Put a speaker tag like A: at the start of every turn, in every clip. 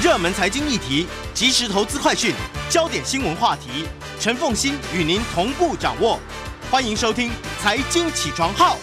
A: 热门财经议题、即时投资快讯、焦点新闻话题，陈凤欣与您同步掌握。欢迎收听《财经起床号》。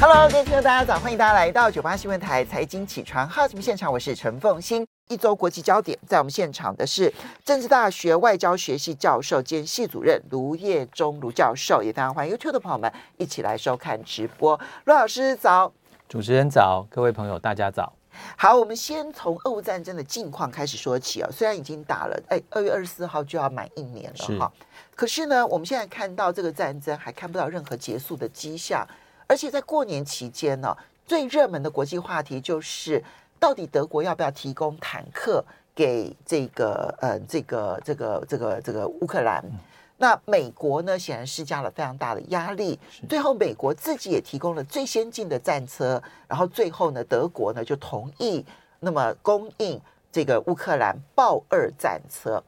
B: Hello，各位听众，大家早！欢迎大家来到九八新闻台《财经起床号》节目现场，我是陈凤欣。一周国际焦点，在我们现场的是政治大学外交学系教授兼系主任卢业忠卢教授，也当然欢迎 YouTube 的朋友们一起来收看直播。卢老师早，
C: 主持人早，各位朋友大家早。
B: 好，我们先从俄乌战争的近况开始说起啊。虽然已经打了，哎，二月二十四号就要满一年了哈，可是呢，我们现在看到这个战争还看不到任何结束的迹象，而且在过年期间呢，最热门的国际话题就是到底德国要不要提供坦克给这个呃这个这个这个这个乌克兰？那美国呢，显然施加了非常大的压力。最后，美国自己也提供了最先进的战车，然后最后呢，德国呢就同意那么供应这个乌克兰豹二战车。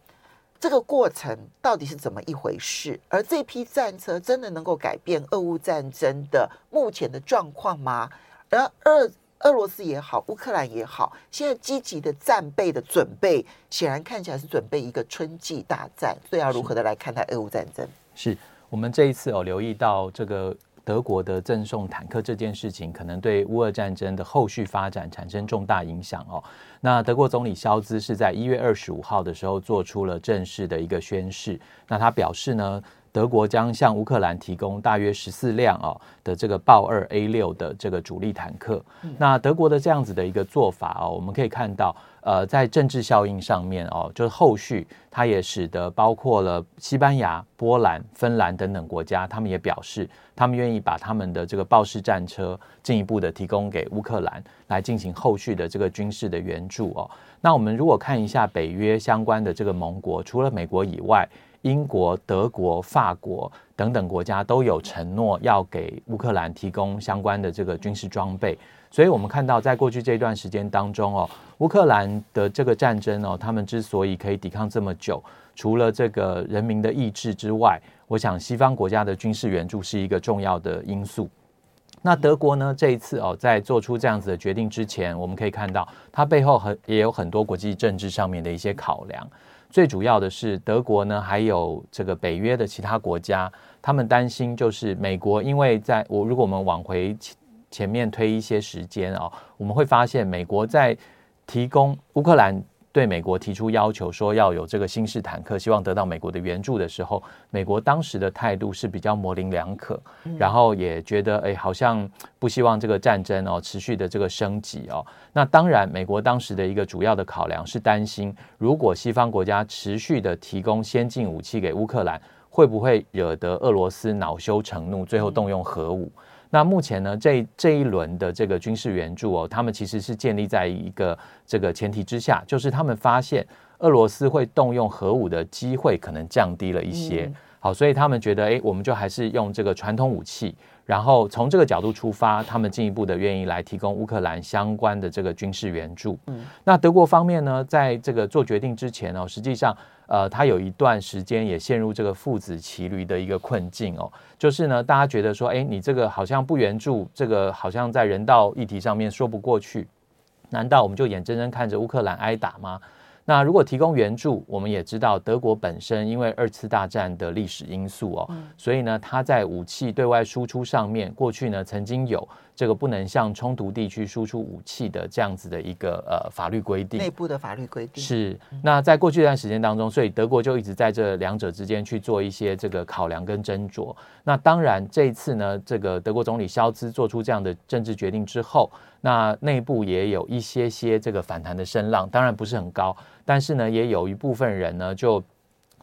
B: 这个过程到底是怎么一回事？而这批战车真的能够改变俄乌战争的目前的状况吗？而二。俄罗斯也好，乌克兰也好，现在积极的战备的准备，显然看起来是准备一个春季大战。所以要如何的来看待俄乌战争？
C: 是我们这一次哦，留意到这个德国的赠送坦克这件事情，可能对乌俄战争的后续发展产生重大影响哦。那德国总理肖兹是在一月二十五号的时候做出了正式的一个宣誓，那他表示呢，德国将向乌克兰提供大约十四辆哦的这个豹二 A 六的这个主力坦克。那德国的这样子的一个做法哦，我们可以看到，呃，在政治效应上面哦，就是后续它也使得包括了西班牙、波兰、芬兰等等国家，他们也表示他们愿意把他们的这个豹式战车进一步的提供给乌克兰，来进行后续的这个军事的援助哦。那我们如果看一下北约相关的这个盟国，除了美国以外，英国、德国、法国等等国家都有承诺要给乌克兰提供相关的这个军事装备，所以我们看到在过去这一段时间当中哦，乌克兰的这个战争哦，他们之所以可以抵抗这么久，除了这个人民的意志之外，我想西方国家的军事援助是一个重要的因素。那德国呢，这一次哦，在做出这样子的决定之前，我们可以看到它背后很也有很多国际政治上面的一些考量。最主要的是，德国呢，还有这个北约的其他国家，他们担心就是美国，因为在我如果我们往回前前面推一些时间啊，我们会发现美国在提供乌克兰。对美国提出要求，说要有这个新式坦克，希望得到美国的援助的时候，美国当时的态度是比较模棱两可，然后也觉得哎，好像不希望这个战争哦持续的这个升级哦。那当然，美国当时的一个主要的考量是担心，如果西方国家持续的提供先进武器给乌克兰，会不会惹得俄罗斯恼羞成怒，最后动用核武？那目前呢，这这一轮的这个军事援助哦，他们其实是建立在一个这个前提之下，就是他们发现俄罗斯会动用核武的机会可能降低了一些。好，所以他们觉得，哎，我们就还是用这个传统武器，然后从这个角度出发，他们进一步的愿意来提供乌克兰相关的这个军事援助。嗯，那德国方面呢，在这个做决定之前哦，实际上。呃，他有一段时间也陷入这个父子骑驴的一个困境哦，就是呢，大家觉得说，哎，你这个好像不援助，这个好像在人道议题上面说不过去，难道我们就眼睁睁看着乌克兰挨打吗？那如果提供援助，我们也知道德国本身因为二次大战的历史因素哦，所以呢，它在武器对外输出上面，过去呢曾经有。这个不能向冲突地区输出武器的这样子的一个呃法律规定，
B: 内部的法律规定
C: 是。那在过去一段时间当中，所以德国就一直在这两者之间去做一些这个考量跟斟酌。那当然这一次呢，这个德国总理肖兹做出这样的政治决定之后，那内部也有一些些这个反弹的声浪，当然不是很高，但是呢，也有一部分人呢，就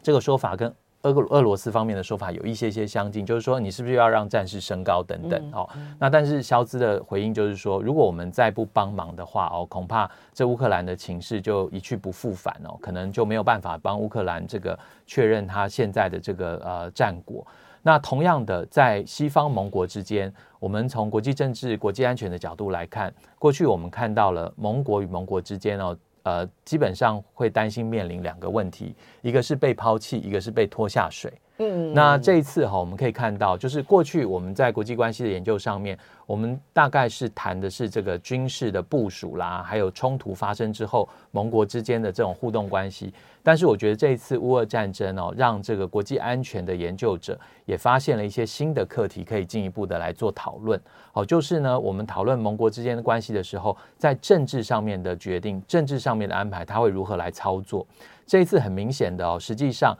C: 这个说法跟。俄俄罗斯方面的说法有一些些相近，就是说你是不是要让战事升高等等哦。那但是肖兹的回应就是说，如果我们再不帮忙的话哦，恐怕这乌克兰的情势就一去不复返哦，可能就没有办法帮乌克兰这个确认他现在的这个呃战果。那同样的，在西方盟国之间，我们从国际政治、国际安全的角度来看，过去我们看到了盟国与盟国之间哦。呃，基本上会担心面临两个问题，一个是被抛弃，一个是被拖下水。嗯，那这一次哈，我们可以看到，就是过去我们在国际关系的研究上面，我们大概是谈的是这个军事的部署啦，还有冲突发生之后盟国之间的这种互动关系。但是我觉得这一次乌俄战争哦，让这个国际安全的研究者也发现了一些新的课题，可以进一步的来做讨论。好，就是呢，我们讨论盟国之间的关系的时候，在政治上面的决定、政治上面的安排，它会如何来操作？这一次很明显的哦，实际上。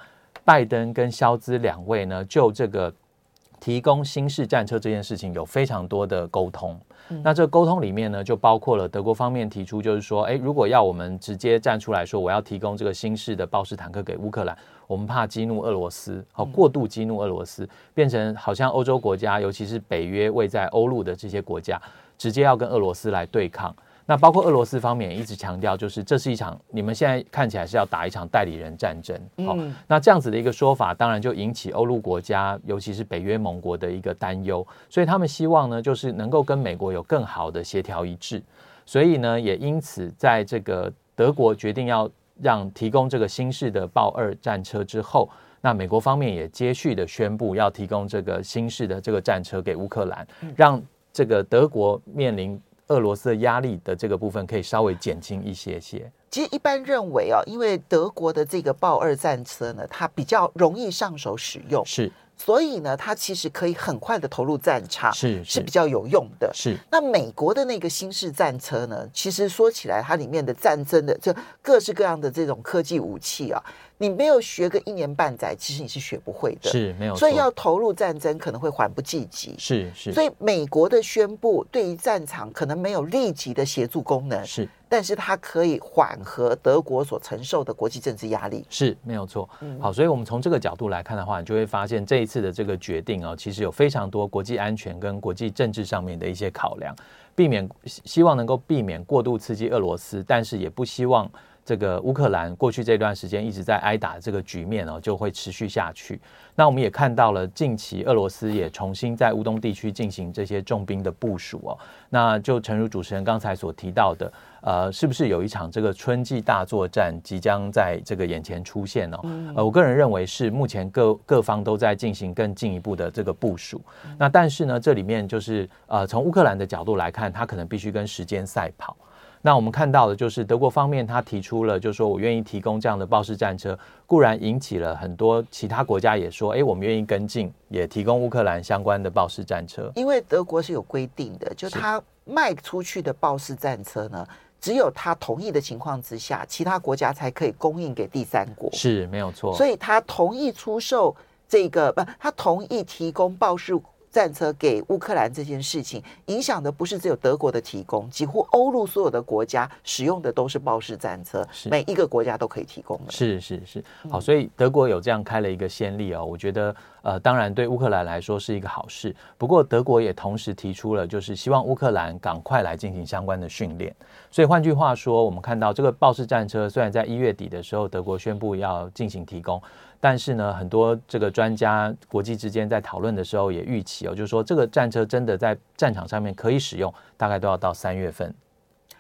C: 拜登跟肖兹两位呢，就这个提供新式战车这件事情有非常多的沟通。嗯、那这个沟通里面呢，就包括了德国方面提出，就是说，哎，如果要我们直接站出来说，我要提供这个新式的豹式坦克给乌克兰，我们怕激怒俄罗斯，好过度激怒俄罗斯，变成好像欧洲国家，尤其是北约位在欧陆的这些国家，直接要跟俄罗斯来对抗。那包括俄罗斯方面也一直强调，就是这是一场你们现在看起来是要打一场代理人战争。好，那这样子的一个说法，当然就引起欧陆国家，尤其是北约盟国的一个担忧。所以他们希望呢，就是能够跟美国有更好的协调一致。所以呢，也因此在这个德国决定要让提供这个新式的豹二战车之后，那美国方面也接续的宣布要提供这个新式的这个战车给乌克兰，让这个德国面临。俄罗斯的压力的这个部分可以稍微减轻一些些。
B: 其实一般认为啊，因为德国的这个豹二战车呢，它比较容易上手使用，
C: 是，
B: 所以呢，它其实可以很快的投入战场，
C: 是是，
B: 是比较有用的。
C: 是。
B: 那美国的那个新式战车呢，其实说起来，它里面的战争的这各式各样的这种科技武器啊。你没有学个一年半载，其实你是学不会的，
C: 是没有。
B: 所以要投入战争可能会缓不济急，
C: 是是。
B: 所以美国的宣布对于战场可能没有立即的协助功能，
C: 是，
B: 但是它可以缓和德国所承受的国际政治压力，
C: 是没有错。好，所以我们从这个角度来看的话，你就会发现这一次的这个决定啊，其实有非常多国际安全跟国际政治上面的一些考量，避免希望能够避免过度刺激俄罗斯，但是也不希望。这个乌克兰过去这段时间一直在挨打这个局面哦，就会持续下去。那我们也看到了，近期俄罗斯也重新在乌东地区进行这些重兵的部署哦。那就诚如主持人刚才所提到的，呃，是不是有一场这个春季大作战即将在这个眼前出现哦？呃，我个人认为是目前各各方都在进行更进一步的这个部署。那但是呢，这里面就是呃，从乌克兰的角度来看，他可能必须跟时间赛跑。那我们看到的就是德国方面，他提出了，就是说我愿意提供这样的豹式战车，固然引起了很多其他国家也说，哎，我们愿意跟进，也提供乌克兰相关的豹式战车。
B: 因为德国是有规定的，就他卖出去的豹式战车呢，只有他同意的情况之下，其他国家才可以供应给第三国。
C: 是没有错。
B: 所以他同意出售这个，不，他同意提供豹式。战车给乌克兰这件事情，影响的不是只有德国的提供，几乎欧陆所有的国家使用的都是豹式战车，每一个国家都可以提供的。
C: 是是是，好，所以德国有这样开了一个先例哦，我觉得呃，当然对乌克兰来说是一个好事。不过德国也同时提出了，就是希望乌克兰赶快来进行相关的训练。所以换句话说，我们看到这个豹式战车虽然在一月底的时候德国宣布要进行提供。但是呢，很多这个专家国际之间在讨论的时候也预期哦，就是说这个战车真的在战场上面可以使用，大概都要到三月份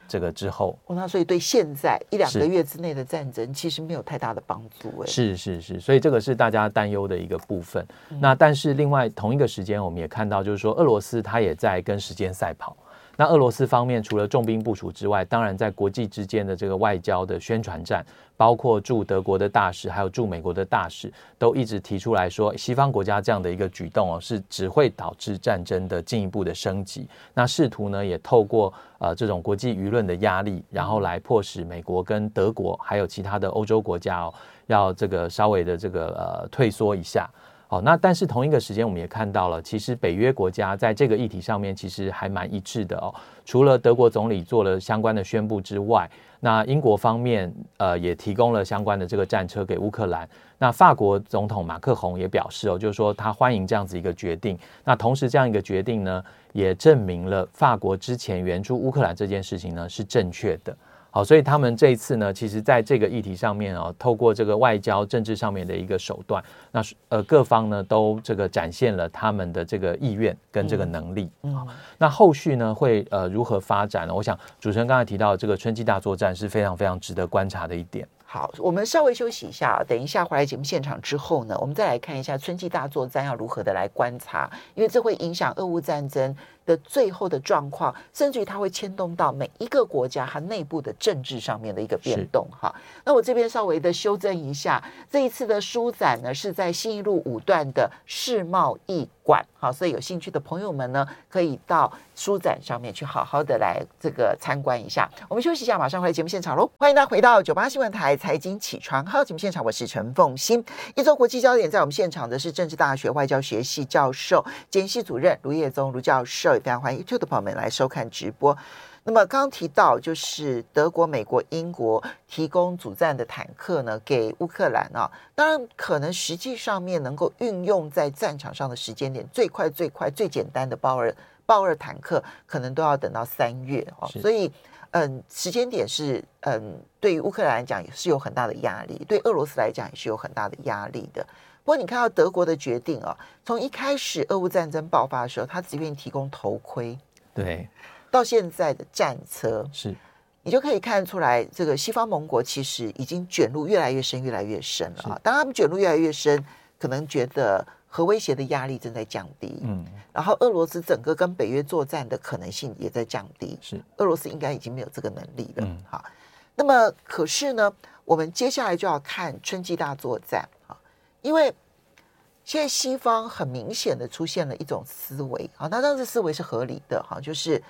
C: 这个之后。
B: 那所以对现在一两个月之内的战争其实没有太大的帮助哎。
C: 是是是，所以这个是大家担忧的一个部分。那但是另外同一个时间，我们也看到就是说俄罗斯它也在跟时间赛跑。那俄罗斯方面除了重兵部署之外，当然在国际之间的这个外交的宣传战，包括驻德国的大使，还有驻美国的大使，都一直提出来说，西方国家这样的一个举动哦，是只会导致战争的进一步的升级。那试图呢，也透过呃这种国际舆论的压力，然后来迫使美国跟德国还有其他的欧洲国家哦，要这个稍微的这个呃退缩一下。好，那但是同一个时间，我们也看到了，其实北约国家在这个议题上面其实还蛮一致的哦。除了德国总理做了相关的宣布之外，那英国方面呃也提供了相关的这个战车给乌克兰。那法国总统马克宏也表示哦，就是说他欢迎这样子一个决定。那同时这样一个决定呢，也证明了法国之前援助乌克兰这件事情呢是正确的。好，所以他们这一次呢，其实在这个议题上面哦，透过这个外交政治上面的一个手段，那呃各方呢都这个展现了他们的这个意愿跟这个能力。嗯，嗯，那后续呢会呃如何发展呢？我想主持人刚才提到这个春季大作战是非常非常值得观察的一点。
B: 好，我们稍微休息一下，等一下回来节目现场之后呢，我们再来看一下春季大作战要如何的来观察，因为这会影响俄乌战争的最后的状况，甚至于它会牵动到每一个国家它内部的政治上面的一个变动。哈，那我这边稍微的修正一下，这一次的书展呢是在新一路五段的世贸易馆，好，所以有兴趣的朋友们呢，可以到书展上面去好好的来这个参观一下。我们休息一下，马上回来节目现场喽！欢迎大家回到九八新闻台财经起床号节目现场，我是陈凤欣。一周国际焦点，在我们现场的是政治大学外交学系教授兼系主任卢业宗卢教授。非常欢迎 YouTube 的朋友们来收看直播。那么刚刚提到，就是德国、美国、英国提供主战的坦克呢，给乌克兰啊。当然，可能实际上面能够运用在战场上的时间点，最快、最快、最简单的豹二豹二坦克，可能都要等到三月哦。所以，嗯，时间点是嗯，对于乌克兰来讲也是有很大的压力，对俄罗斯来讲也是有很大的压力的。不过你看到德国的决定啊，从一开始俄乌战争爆发的时候，他只愿意提供头盔，
C: 对，
B: 到现在的战车，
C: 是，
B: 你就可以看出来，这个西方盟国其实已经卷入越来越深、越来越深了啊。当他们卷入越来越深，可能觉得核威胁的压力正在降低，嗯，然后俄罗斯整个跟北约作战的可能性也在降低，
C: 是，
B: 俄罗斯应该已经没有这个能力了，嗯，好。那么可是呢，我们接下来就要看春季大作战。因为现在西方很明显的出现了一种思维啊，那当时思维是合理的哈，就是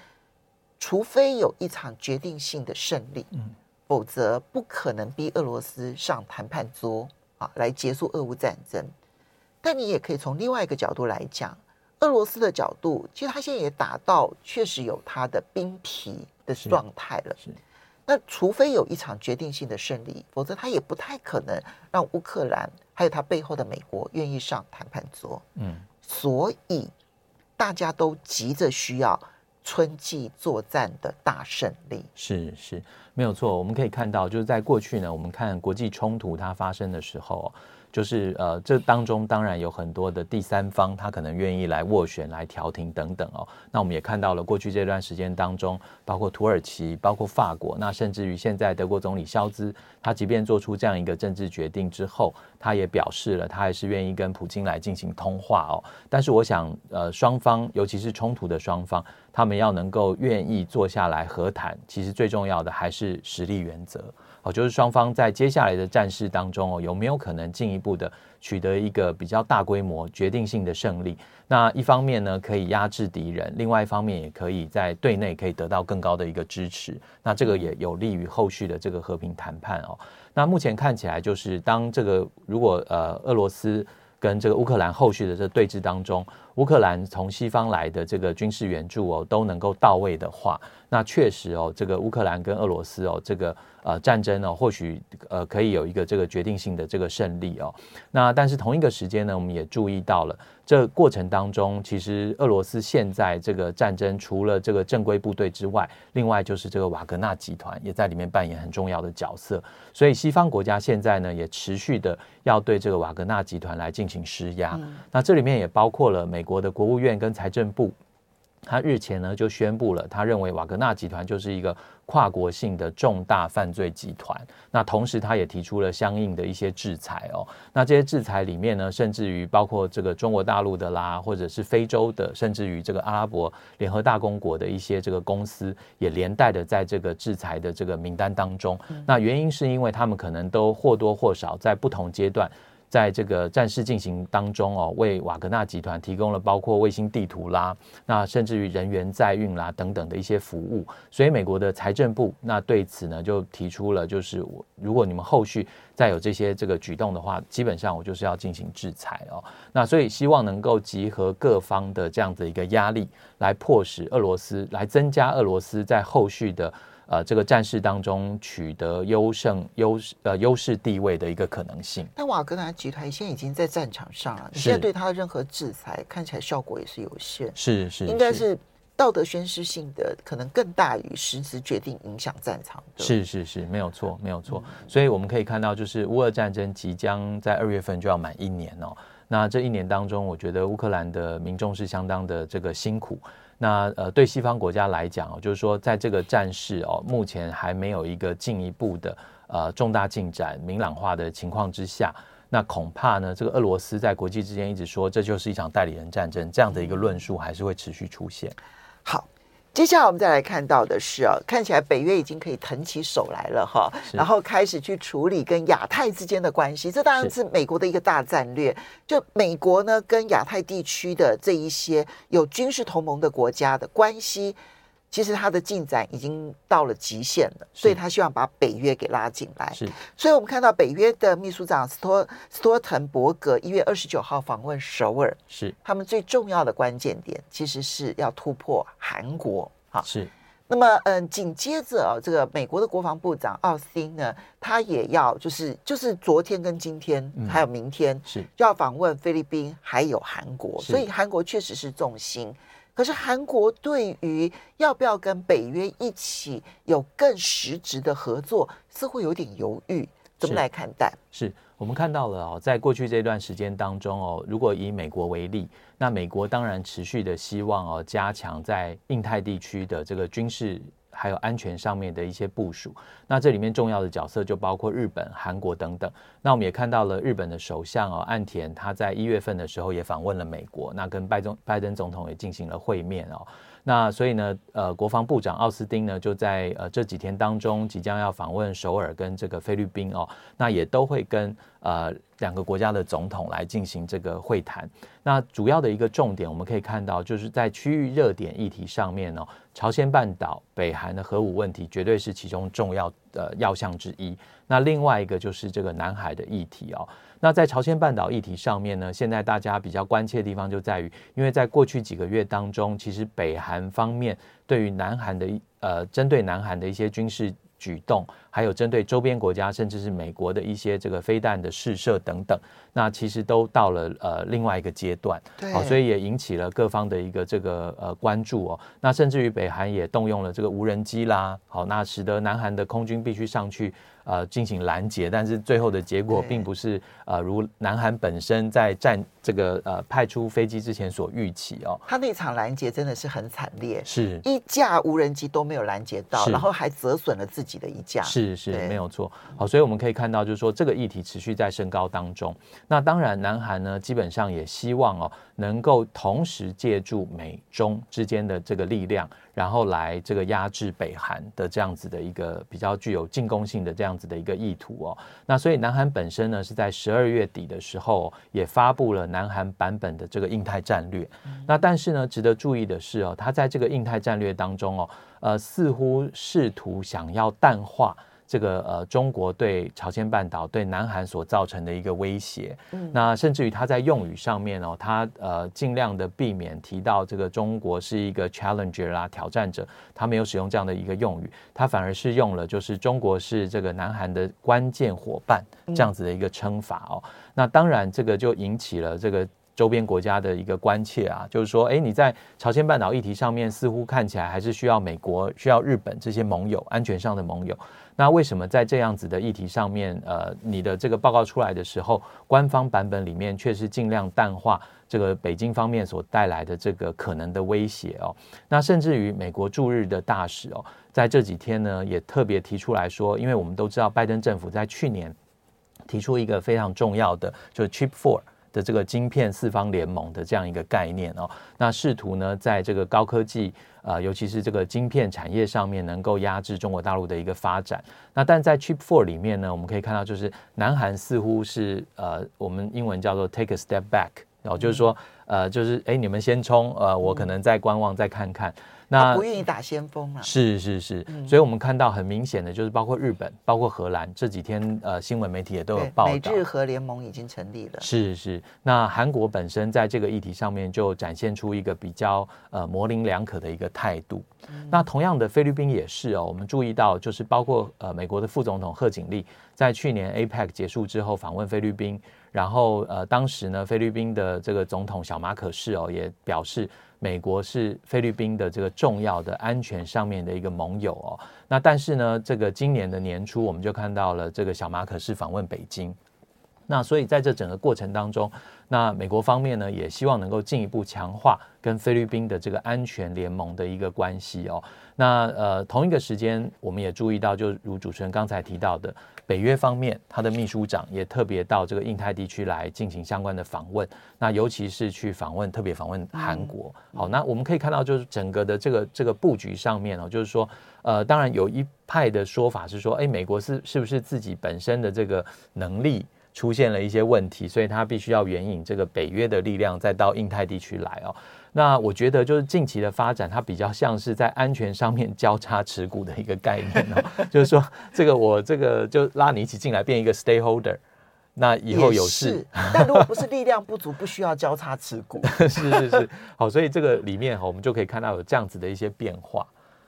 B: 除非有一场决定性的胜利，嗯，否则不可能逼俄罗斯上谈判桌啊来结束俄乌战争。但你也可以从另外一个角度来讲，俄罗斯的角度，其实他现在也打到确实有他的兵疲的状态了。是。那除非有一场决定性的胜利，否则他也不太可能让乌克兰还有他背后的美国愿意上谈判桌。嗯，所以大家都急着需要春季作战的大胜利。
C: 是是，没有错。我们可以看到，就是在过去呢，我们看国际冲突它发生的时候。就是呃，这当中当然有很多的第三方，他可能愿意来斡旋、来调停等等哦。那我们也看到了过去这段时间当中，包括土耳其、包括法国，那甚至于现在德国总理肖兹，他即便做出这样一个政治决定之后，他也表示了他还是愿意跟普京来进行通话哦。但是我想，呃，双方尤其是冲突的双方，他们要能够愿意坐下来和谈，其实最重要的还是实力原则。哦，就是双方在接下来的战事当中哦，有没有可能进一步的取得一个比较大规模、决定性的胜利？那一方面呢，可以压制敌人；另外一方面，也可以在对内可以得到更高的一个支持。那这个也有利于后续的这个和平谈判哦。那目前看起来，就是当这个如果呃俄罗斯跟这个乌克兰后续的这对峙当中，乌克兰从西方来的这个军事援助哦都能够到位的话，那确实哦，这个乌克兰跟俄罗斯哦这个。呃，战争呢，或许呃可以有一个这个决定性的这个胜利哦。那但是同一个时间呢，我们也注意到了，这过程当中，其实俄罗斯现在这个战争，除了这个正规部队之外，另外就是这个瓦格纳集团也在里面扮演很重要的角色。所以西方国家现在呢，也持续的要对这个瓦格纳集团来进行施压。嗯。那这里面也包括了美国的国务院跟财政部。他日前呢就宣布了，他认为瓦格纳集团就是一个跨国性的重大犯罪集团。那同时他也提出了相应的一些制裁哦。那这些制裁里面呢，甚至于包括这个中国大陆的啦，或者是非洲的，甚至于这个阿拉伯联合大公国的一些这个公司，也连带的在这个制裁的这个名单当中。那原因是因为他们可能都或多或少在不同阶段。在这个战事进行当中哦，为瓦格纳集团提供了包括卫星地图啦，那甚至于人员载运啦等等的一些服务，所以美国的财政部那对此呢就提出了，就是我如果你们后续再有这些这个举动的话，基本上我就是要进行制裁哦。那所以希望能够集合各方的这样的一个压力，来迫使俄罗斯来增加俄罗斯在后续的。呃，这个战事当中取得优胜优势呃优势地位的一个可能性。
B: 但瓦格纳集团现在已经在战场上了，你现在对他的任何制裁看起来效果也是有限。
C: 是是，
B: 应该是道德宣示性的，可能更大于实质决定影响战场的。
C: 是是是，没有错没有错。所以我们可以看到，就是乌俄战争即将在二月份就要满一年哦。那这一年当中，我觉得乌克兰的民众是相当的这个辛苦。那呃，对西方国家来讲哦，就是说在这个战事哦，目前还没有一个进一步的呃重大进展、明朗化的情况之下，那恐怕呢，这个俄罗斯在国际之间一直说这就是一场代理人战争，这样的一个论述还是会持续出现。
B: 好。接下来我们再来看到的是啊，看起来北约已经可以腾起手来了哈，然后开始去处理跟亚太之间的关系。这当然是美国的一个大战略。就美国呢，跟亚太地区的这一些有军事同盟的国家的关系，其实它的进展已经到了极限了，所以他希望把北约给拉进来。
C: 是，
B: 所以我们看到北约的秘书长斯托斯托滕伯格一月二十九号访问首尔，
C: 是
B: 他们最重要的关键点，其实是要突破韩国。好，
C: 是。
B: 那么，嗯，紧接着啊，这个美国的国防部长奥斯汀呢，他也要就是就是昨天跟今天、嗯、还有明天
C: 是
B: 就要访问菲律宾还有韩国，所以韩国确实是重心。可是韩国对于要不要跟北约一起有更实质的合作，似乎有点犹豫，怎么来看待？
C: 是。我们看到了哦，在过去这段时间当中哦，如果以美国为例，那美国当然持续的希望哦，加强在印太地区的这个军事还有安全上面的一些部署。那这里面重要的角色就包括日本、韩国等等。那我们也看到了日本的首相哦，岸田他在一月份的时候也访问了美国，那跟拜登拜登总统也进行了会面哦。那所以呢，呃，国防部长奥斯汀呢，就在呃这几天当中，即将要访问首尔跟这个菲律宾哦，那也都会跟呃两个国家的总统来进行这个会谈。那主要的一个重点，我们可以看到，就是在区域热点议题上面哦，朝鲜半岛、北韩的核武问题绝对是其中重要的要项之一。那另外一个就是这个南海的议题哦。那在朝鲜半岛议题上面呢，现在大家比较关切的地方就在于，因为在过去几个月当中，其实北韩方面对于南韩的呃，针对南韩的一些军事举动，还有针对周边国家，甚至是美国的一些这个飞弹的试射等等，那其实都到了呃另外一个阶段，好，所以也引起了各方的一个这个呃关注哦。那甚至于北韩也动用了这个无人机啦，好，那使得南韩的空军必须上去。呃，进行拦截，但是最后的结果并不是呃，如南韩本身在战这个呃派出飞机之前所预期哦。
B: 他那场拦截真的是很惨烈，
C: 是
B: 一架无人机都没有拦截到，然后还折损了自己的一架。
C: 是是，没有错。好，所以我们可以看到，就是说这个议题持续在升高当中。那当然，南韩呢，基本上也希望哦，能够同时借助美中之间的这个力量。然后来这个压制北韩的这样子的一个比较具有进攻性的这样子的一个意图哦，那所以南韩本身呢是在十二月底的时候也发布了南韩版本的这个印太战略，那但是呢值得注意的是哦，他在这个印太战略当中哦，呃似乎试图想要淡化。这个呃，中国对朝鲜半岛、对南韩所造成的一个威胁，嗯，那甚至于他在用语上面哦，他呃尽量的避免提到这个中国是一个 challenger 啦，挑战者，他没有使用这样的一个用语，他反而是用了就是中国是这个南韩的关键伙伴这样子的一个称法哦。那当然这个就引起了这个周边国家的一个关切啊，就是说，哎，你在朝鲜半岛议题上面似乎看起来还是需要美国、需要日本这些盟友，安全上的盟友。那为什么在这样子的议题上面，呃，你的这个报告出来的时候，官方版本里面却是尽量淡化这个北京方面所带来的这个可能的威胁哦？那甚至于美国驻日的大使哦，在这几天呢，也特别提出来说，因为我们都知道拜登政府在去年提出一个非常重要的，就是 Chip Four。的这个晶片四方联盟的这样一个概念哦，那试图呢，在这个高科技呃，尤其是这个晶片产业上面，能够压制中国大陆的一个发展。那但在 Chip Four 里面呢，我们可以看到，就是南韩似乎是呃，我们英文叫做 Take a step back，然后就是说呃，就是哎，你们先冲，呃，我可能再观望，再看看。那
B: 不愿意打先锋啊！
C: 是是是，所以我们看到很明显的就是，包括日本、包括荷兰这几天，呃，新闻媒体也都有报道，
B: 美日荷联盟已经成立了。
C: 是是，那韩国本身在这个议题上面就展现出一个比较呃模棱两可的一个态度。那同样的，菲律宾也是哦，我们注意到就是包括呃美国的副总统贺锦丽在去年 APEC 结束之后访问菲律宾，然后呃当时呢，菲律宾的这个总统小马可仕哦也表示。美国是菲律宾的这个重要的安全上面的一个盟友哦，那但是呢，这个今年的年初我们就看到了这个小马可仕访问北京，那所以在这整个过程当中，那美国方面呢也希望能够进一步强化跟菲律宾的这个安全联盟的一个关系哦。那呃同一个时间，我们也注意到，就如主持人刚才提到的，北约方面他的秘书长也特别到这个印太地区来进行相关的访问。那尤其是去访问，特别访问韩国。好，那我们可以看到，就是整个的这个这个布局上面哦，就是说呃，当然有一派的说法是说，哎，美国是是不是自己本身的这个能力？出现了一些问题，所以他必须要援引这个北约的力量再到印太地区来哦。那我觉得就是近期的发展，它比较像是在安全上面交叉持股的一个概念哦。就是说，这个我这个就拉你一起进来，变一个 stakeholder。那以后有事，
B: 但如果不是力量不足，不需要交叉持股。
C: 是是是，好，所以这个里面哈，我们就可以看到有这样子的一些变化，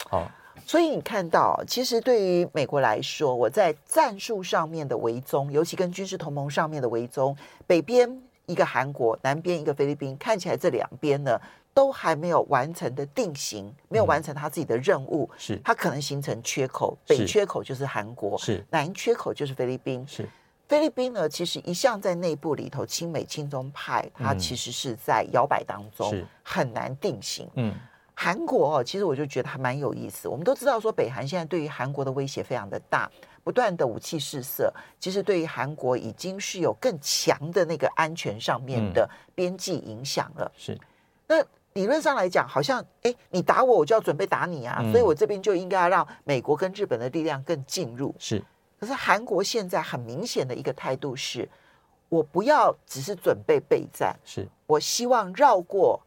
C: 好。
B: 所以你看到，其实对于美国来说，我在战术上面的围中，尤其跟军事同盟上面的围中，北边一个韩国，南边一个菲律宾，看起来这两边呢都还没有完成的定型，没有完成他自己的任务，是、嗯、它可能形成缺口，北缺口就是韩国，是。南缺口就是菲律宾，是。菲律宾呢，其实一向在内部里头亲美亲中派，它其实是在摇摆当中，是很难定型，嗯。韩国哦，其实我就觉得还蛮有意思。我们都知道说，北韩现在对于韩国的威胁非常的大，不断的武器试射，其实对于韩国已经是有更强的那个安全上面的边际影响了。是，那理论上来讲，好像哎，你打我，我就要准备打你啊，所以我这边就应该要让美国跟日本的力量更进入。是，可是韩国现在很明显的一个态度是，我不要只是准备备战，是我希望绕过。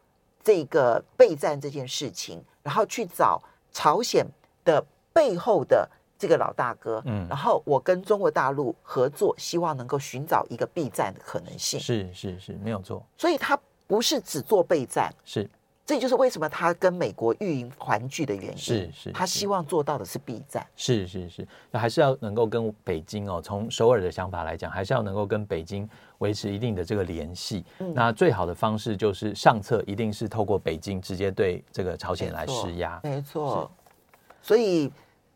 B: 这个备战这件事情，然后去找朝鲜的背后的这个老大哥，嗯，然后我跟中国大陆合作，希望能够寻找一个避战的可能性。
C: 是是是，没有错。
B: 所以他不是只做备战，
C: 是。
B: 这就是为什么他跟美国运营团聚的原因。
C: 是是，
B: 他希望做到的是避战。
C: 是是是，那还是要能够跟北京哦，从首尔的想法来讲，还是要能够跟北京维持一定的这个联系。嗯，那最好的方式就是上策，一定是透过北京直接对这个朝鲜来施
B: 压。没错。所以，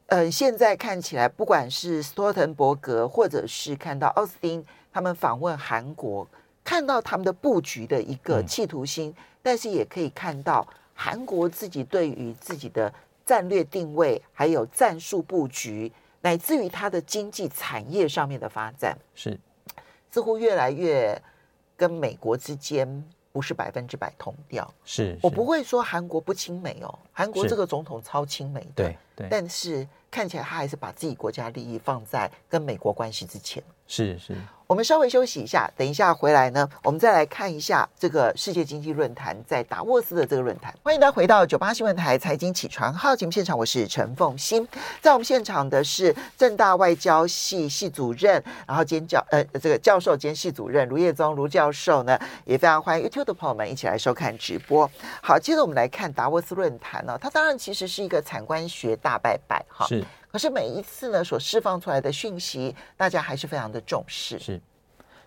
B: 呃，现在看起来，不管是斯托滕伯格，或者是看到奥斯汀他们访问韩国，看到他们的布局的一个企图心。嗯但是也可以看到，韩国自己对于自己的战略定位，还有战术布局，乃至于它的经济产业上面的发展，是。似乎越来越跟美国之间不是百分之百同调。是，是。我不会说韩国不亲美哦，韩国这个总统超亲美的，对对，但是看起来他还是把自己国家利益放在跟美国关系之前。是是。我们稍微休息一下，等一下回来呢，我们再来看一下这个世界经济论坛在达沃斯的这个论坛。欢迎大家回到九八新闻台财经起床号节目现场，我是陈凤欣。在我们现场的是正大外交系系主任，然后兼教呃这个教授兼系主任卢业宗卢教授呢，也非常欢迎 YouTube 的朋友们一起来收看直播。好，接着我们来看达沃斯论坛呢，它当然其实是一个产官学大拜拜哈。是。可是每一次呢，所释放出来的讯息，大家还是非常的重视。是，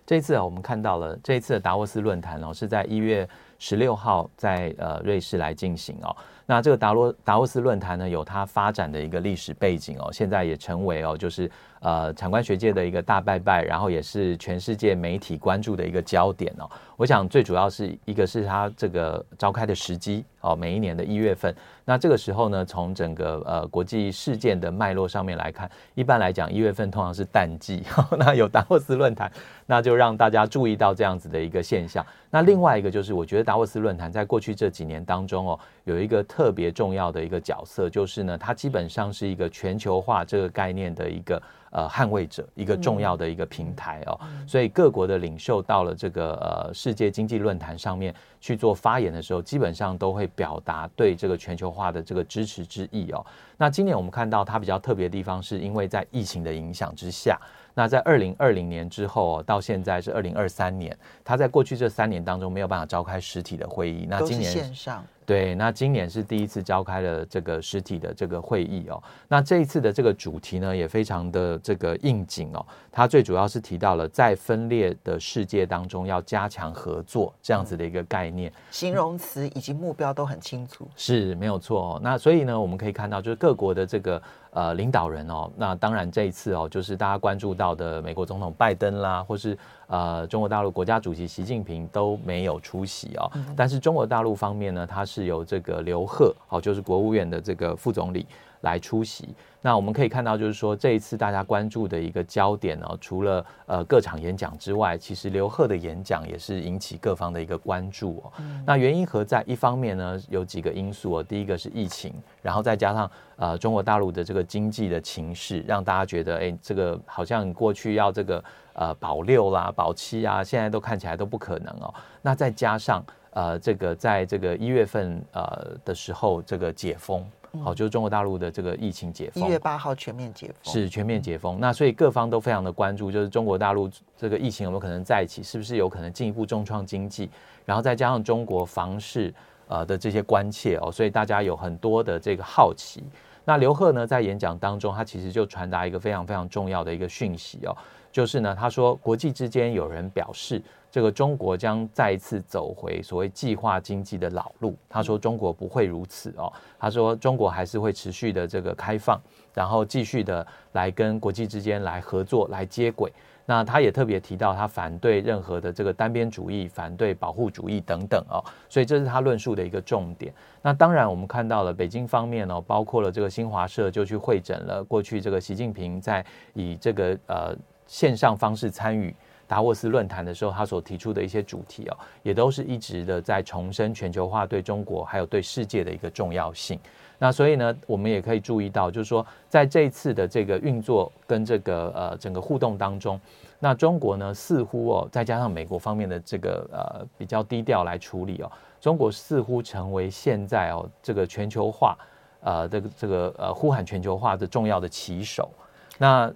C: 这一次啊，我们看到了这一次的达沃斯论坛哦，是在一月十六号在呃瑞士来进行哦。那这个达洛达沃斯论坛呢，有它发展的一个历史背景哦，现在也成为哦，就是呃产官学界的一个大拜拜，然后也是全世界媒体关注的一个焦点哦。我想最主要是一个是它这个召开的时机哦，每一年的一月份。那这个时候呢，从整个呃国际事件的脉络上面来看，一般来讲一月份通常是淡季，那有达沃斯论坛，那就让大家注意到这样子的一个现象。那另外一个就是，我觉得达沃斯论坛在过去这几年当中哦，有一个特别重要的一个角色，就是呢，它基本上是一个全球化这个概念的一个。呃，捍卫者一个重要的一个平台哦，所以各国的领袖到了这个呃世界经济论坛上面去做发言的时候，基本上都会表达对这个全球化的这个支持之意哦。那今年我们看到它比较特别的地方，是因为在疫情的影响之下，那在二零二零年之后到现在是二零二三年，它在过去这三年当中没有办法召开实体的会议，那今年
B: 线上。
C: 对，那今年是第一次召开了这个实体的这个会议哦。那这一次的这个主题呢，也非常的这个应景哦。它最主要是提到了在分裂的世界当中要加强合作这样子的一个概念，
B: 形容词以及目标都很清楚，
C: 是没有错哦。那所以呢，我们可以看到就是各国的这个呃领导人哦。那当然这一次哦，就是大家关注到的美国总统拜登啦，或是呃中国大陆国家主席习近平都没有出席哦。嗯、但是中国大陆方面呢，他是由这个刘鹤哦，就是国务院的这个副总理来出席。那我们可以看到，就是说这一次大家关注的一个焦点呢，除了呃各场演讲之外，其实刘鹤的演讲也是引起各方的一个关注哦。嗯、那原因何在？一方面呢，有几个因素哦。第一个是疫情，然后再加上呃中国大陆的这个经济的情势，让大家觉得，哎，这个好像过去要这个呃保六啦、保七啊，现在都看起来都不可能哦。那再加上呃这个在这个一月份呃的时候，这个解封。好，就是中国大陆的这个疫情解封，
B: 一月八号全面解封，
C: 是全面解封。那所以各方都非常的关注，就是中国大陆这个疫情有没有可能再起，是不是有可能进一步重创经济？然后再加上中国房市呃的这些关切哦，所以大家有很多的这个好奇。那刘鹤呢，在演讲当中，他其实就传达一个非常非常重要的一个讯息哦，就是呢，他说国际之间有人表示。这个中国将再一次走回所谓计划经济的老路。他说中国不会如此哦，他说中国还是会持续的这个开放，然后继续的来跟国际之间来合作、来接轨。那他也特别提到，他反对任何的这个单边主义、反对保护主义等等哦。所以这是他论述的一个重点。那当然，我们看到了北京方面哦，包括了这个新华社就去会诊了过去这个习近平在以这个呃线上方式参与。达沃斯论坛的时候，他所提出的一些主题哦，也都是一直的在重申全球化对中国还有对世界的一个重要性。那所以呢，我们也可以注意到，就是说，在这一次的这个运作跟这个呃整个互动当中，那中国呢似乎哦，再加上美国方面的这个呃比较低调来处理哦，中国似乎成为现在哦这个全球化呃这个这个呃呼喊全球化的重要的旗手。那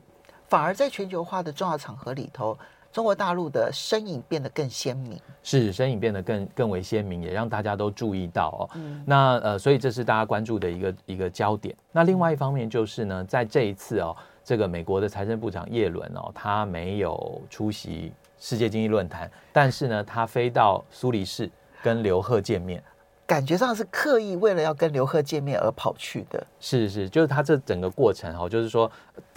B: 反而在全球化的重要场合里头。中国大陆的身影变得更鲜明，
C: 是身影变得更更为鲜明，也让大家都注意到哦。嗯、那呃，所以这是大家关注的一个一个焦点。那另外一方面就是呢，在这一次哦，这个美国的财政部长耶伦哦，他没有出席世界经济论坛，但是呢，他飞到苏黎世跟刘鹤见面。
B: 感觉上是刻意为了要跟刘贺见面而跑去的，
C: 是是，就是他这整个过程哈，就是说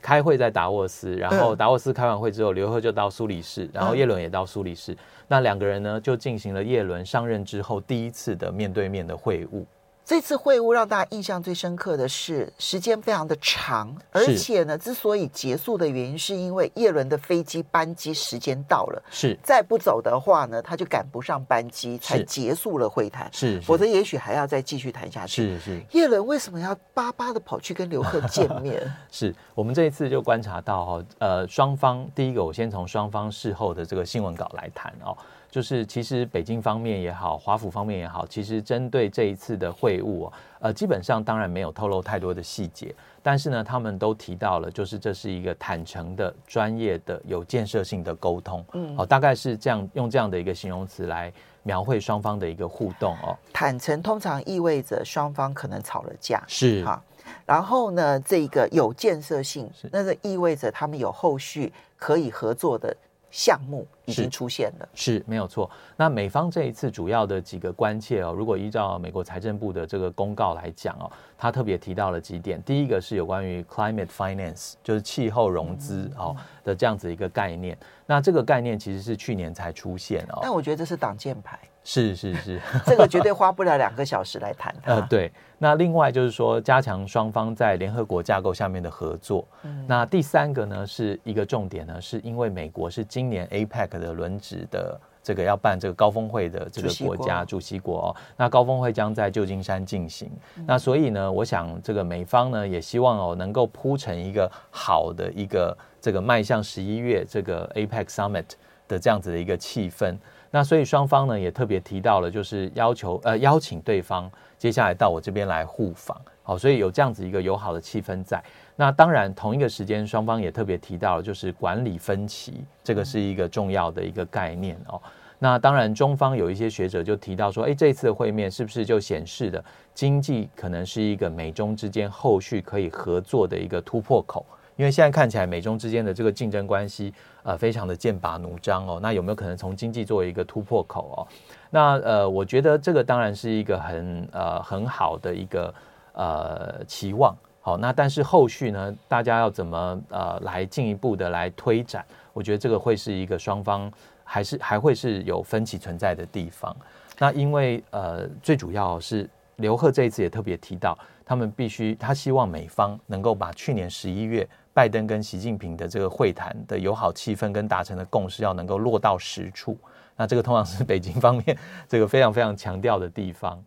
C: 开会在达沃斯，然后达沃斯开完会之后，刘贺就到苏黎世，然后叶伦也到苏黎世，那两个人呢就进行了叶伦上任之后第一次的面对面的会晤。
B: 这次会晤让大家印象最深刻的是时间非常的长，而且呢，之所以结束的原因是因为叶伦的飞机班机时间到了，
C: 是。
B: 再不走的话呢，他就赶不上班机，才结束了会谈，
C: 是，
B: 否则也许还要再继续谈下去。
C: 是是，
B: 叶伦为什么要巴巴的跑去跟刘鹤见面？
C: 是。我们这一次就观察到哈，呃，双方第一个，我先从双方事后的这个新闻稿来谈哦。就是其实北京方面也好，华府方面也好，其实针对这一次的会晤哦，呃，基本上当然没有透露太多的细节，但是呢，他们都提到了，就是这是一个坦诚的、专业的、有建设性的沟通，嗯，好，大概是这样用这样的一个形容词来描绘双方的一个互动哦。
B: 坦诚通常意味着双方可能吵了架，
C: 是哈，
B: 然后呢，这个有建设性，那是意味着他们有后续可以合作的。项目已经出现了，
C: 是，是没有错。那美方这一次主要的几个关切哦，如果依照美国财政部的这个公告来讲哦，他特别提到了几点。第一个是有关于 climate finance，就是气候融资哦的这样子一个概念。那这个概念其实是去年才出现哦，
B: 但我觉得这是挡箭牌。
C: 是是是，
B: 这个绝对花不了两个小时来谈。
C: 呃，对。那另外就是说，加强双方在联合国架构下面的合作。嗯。那第三个呢，是一个重点呢，是因为美国是今年 APEC 的轮值的这个要办这个高峰会的这个国家主席国哦。那高峰会将在旧金山进行。嗯。那所以呢，我想这个美方呢也希望哦能够铺成一个好的一个这个迈向十一月这个 APEC Summit 的这样子的一个气氛。那所以双方呢也特别提到了，就是要求呃邀请对方接下来到我这边来互访，好，所以有这样子一个友好的气氛在。那当然同一个时间，双方也特别提到了，就是管理分歧，这个是一个重要的一个概念哦。那当然中方有一些学者就提到说，哎，这次的会面是不是就显示的经济可能是一个美中之间后续可以合作的一个突破口？因为现在看起来美中之间的这个竞争关系，呃，非常的剑拔弩张哦。那有没有可能从经济作为一个突破口哦？那呃，我觉得这个当然是一个很呃很好的一个呃期望。好，那但是后续呢，大家要怎么呃来进一步的来推展？我觉得这个会是一个双方还是还会是有分歧存在的地方。那因为呃最主要是刘鹤这一次也特别提到，他们必须他希望美方能够把去年十一月拜登跟习近平的这个会谈的友好气氛跟达成的共识要能够落到实处。那这个通常是北京方面这个非常非常强调的地方。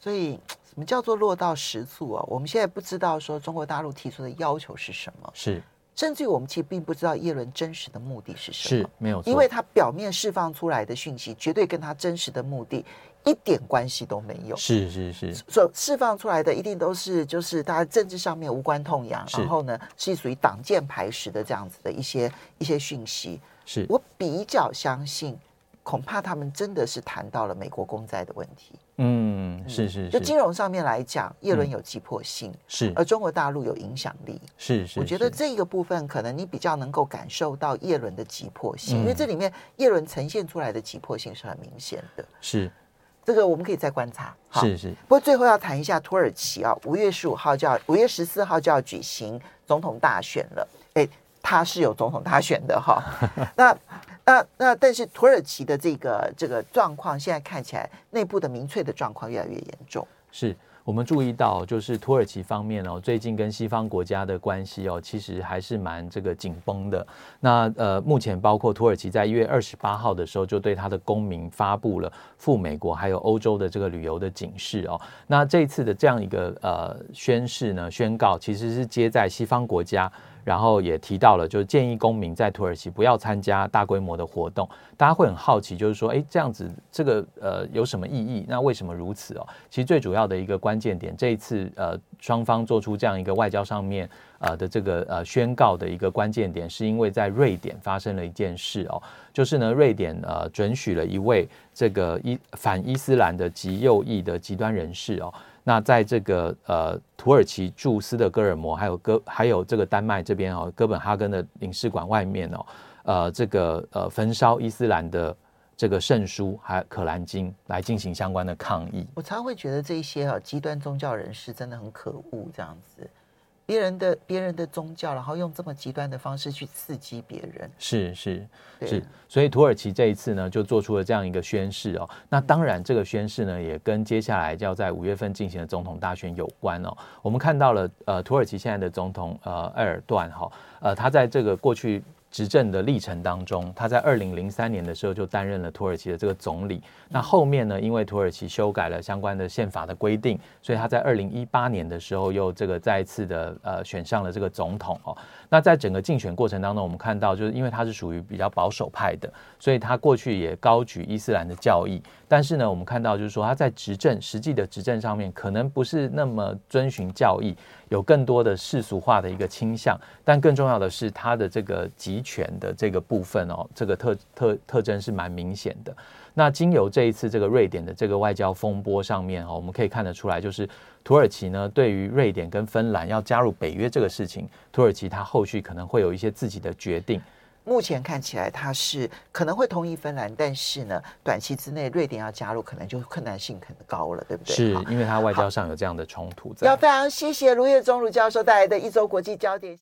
B: 所以什么叫做落到实处啊？我们现在不知道说中国大陆提出的要求是什么。
C: 是。
B: 甚至于我们其实并不知道叶伦真实的目的是什么，
C: 是没有错，
B: 因为他表面释放出来的讯息，绝对跟他真实的目的一点关系都没有。
C: 是是是，
B: 所释放出来的一定都是就是大家政治上面无关痛痒，然后呢是属于挡箭牌时的这样子的一些一些讯息。
C: 是
B: 我比较相信。恐怕他们真的是谈到了美国公债的问题。
C: 嗯，是是，是。
B: 就金融上面来讲，叶伦有急迫性，嗯、
C: 是，
B: 而中国大陆有影响力，
C: 是是。
B: 我觉得这个部分可能你比较能够感受到叶伦的急迫性，嗯、因为这里面叶伦呈现出来的急迫性是很明显的。
C: 是，
B: 这个我们可以再观察。
C: 是是。
B: 不过最后要谈一下土耳其啊，五月十五号就要，五月十四号就要举行总统大选了。哎，他是有总统大选的哈。那。那那但是土耳其的这个这个状况，现在看起来内部的民粹的状况越来越严重。
C: 是我们注意到，就是土耳其方面哦，最近跟西方国家的关系哦，其实还是蛮这个紧绷的。那呃，目前包括土耳其在一月二十八号的时候，就对他的公民发布了赴美国还有欧洲的这个旅游的警示哦。那这次的这样一个呃宣誓呢，宣告其实是接在西方国家。然后也提到了，就是建议公民在土耳其不要参加大规模的活动。大家会很好奇，就是说，哎，这样子这个呃有什么意义？那为什么如此哦？其实最主要的一个关键点，这一次呃双方做出这样一个外交上面呃的这个呃宣告的一个关键点，是因为在瑞典发生了一件事哦，就是呢瑞典呃准许了一位这个伊反伊斯兰的极右翼的极端人士哦。那在这个呃土耳其驻斯德哥尔摩，还有哥还有这个丹麦这边哦，哥本哈根的领事馆外面哦，呃这个呃焚烧伊斯兰的这个圣书还可兰经来进行相关的抗议。
B: 我常会觉得这些啊极端宗教人士真的很可恶，这样子。别人的别人的宗教，然后用这么极端的方式去刺激别人，
C: 是是是，所以土耳其这一次呢，就做出了这样一个宣誓哦。那当然，这个宣誓呢，也跟接下来就要在五月份进行的总统大选有关哦。我们看到了，呃，土耳其现在的总统呃埃尔段哈，呃，他在这个过去。执政的历程当中，他在二零零三年的时候就担任了土耳其的这个总理。那后面呢，因为土耳其修改了相关的宪法的规定，所以他在二零一八年的时候又这个再次的呃选上了这个总统哦。那在整个竞选过程当中，我们看到就是因为他是属于比较保守派的，所以他过去也高举伊斯兰的教义。但是呢，我们看到就是说他在执政实际的执政上面，可能不是那么遵循教义。有更多的世俗化的一个倾向，但更重要的是，他的这个集权的这个部分哦，这个特特特征是蛮明显的。那经由这一次这个瑞典的这个外交风波上面哦，我们可以看得出来，就是土耳其呢，对于瑞典跟芬兰要加入北约这个事情，土耳其它后续可能会有一些自己的决定。
B: 目前看起来，他是可能会同意芬兰，但是呢，短期之内瑞典要加入，可能就困难性很高了，对不对？
C: 是因为它外交上有这样的冲突在。
B: 要非常谢谢卢业忠卢教授带来的一周国际焦点。